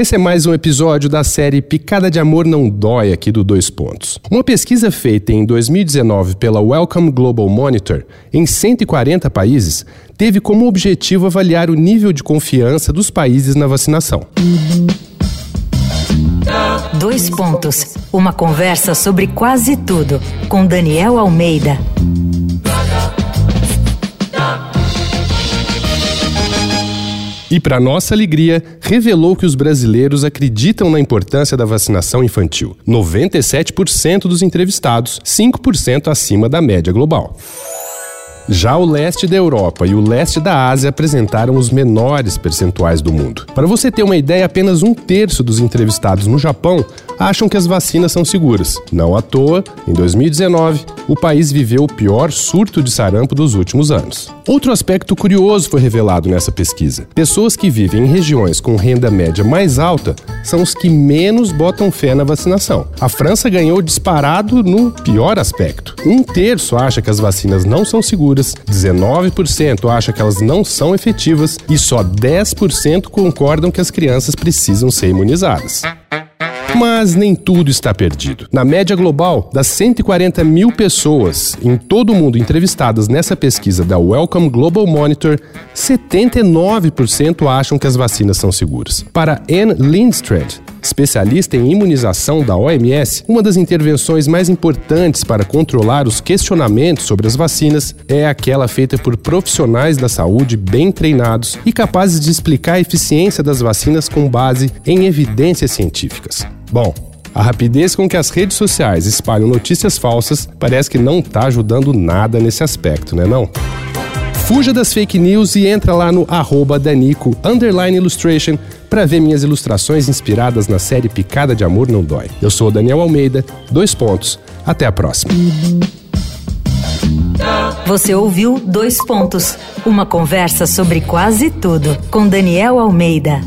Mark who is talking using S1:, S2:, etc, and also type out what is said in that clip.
S1: Esse é mais um episódio da série Picada de Amor Não Dói aqui do Dois Pontos. Uma pesquisa feita em 2019 pela Wellcome Global Monitor em 140 países teve como objetivo avaliar o nível de confiança dos países na vacinação.
S2: Dois Pontos. Uma conversa sobre quase tudo com Daniel Almeida.
S1: E, para nossa alegria, revelou que os brasileiros acreditam na importância da vacinação infantil. 97% dos entrevistados, 5% acima da média global. Já o leste da Europa e o leste da Ásia apresentaram os menores percentuais do mundo. Para você ter uma ideia, apenas um terço dos entrevistados no Japão acham que as vacinas são seguras. Não à toa, em 2019, o país viveu o pior surto de sarampo dos últimos anos. Outro aspecto curioso foi revelado nessa pesquisa. Pessoas que vivem em regiões com renda média mais alta são os que menos botam fé na vacinação. A França ganhou disparado no pior aspecto. Um terço acha que as vacinas não são seguras, 19% acha que elas não são efetivas e só 10% concordam que as crianças precisam ser imunizadas. Mas nem tudo está perdido. Na média global, das 140 mil pessoas em todo o mundo entrevistadas nessa pesquisa da Wellcome Global Monitor, 79% acham que as vacinas são seguras. Para Anne Lindstrand, especialista em imunização da OMS, uma das intervenções mais importantes para controlar os questionamentos sobre as vacinas é aquela feita por profissionais da saúde bem treinados e capazes de explicar a eficiência das vacinas com base em evidências científicas. Bom, a rapidez com que as redes sociais espalham notícias falsas parece que não está ajudando nada nesse aspecto, né não? Fuja das fake news e entra lá no arroba Danico Illustration para ver minhas ilustrações inspiradas na série Picada de Amor Não Dói. Eu sou o Daniel Almeida, dois pontos. Até a próxima.
S2: Você ouviu Dois Pontos, uma conversa sobre quase tudo com Daniel Almeida.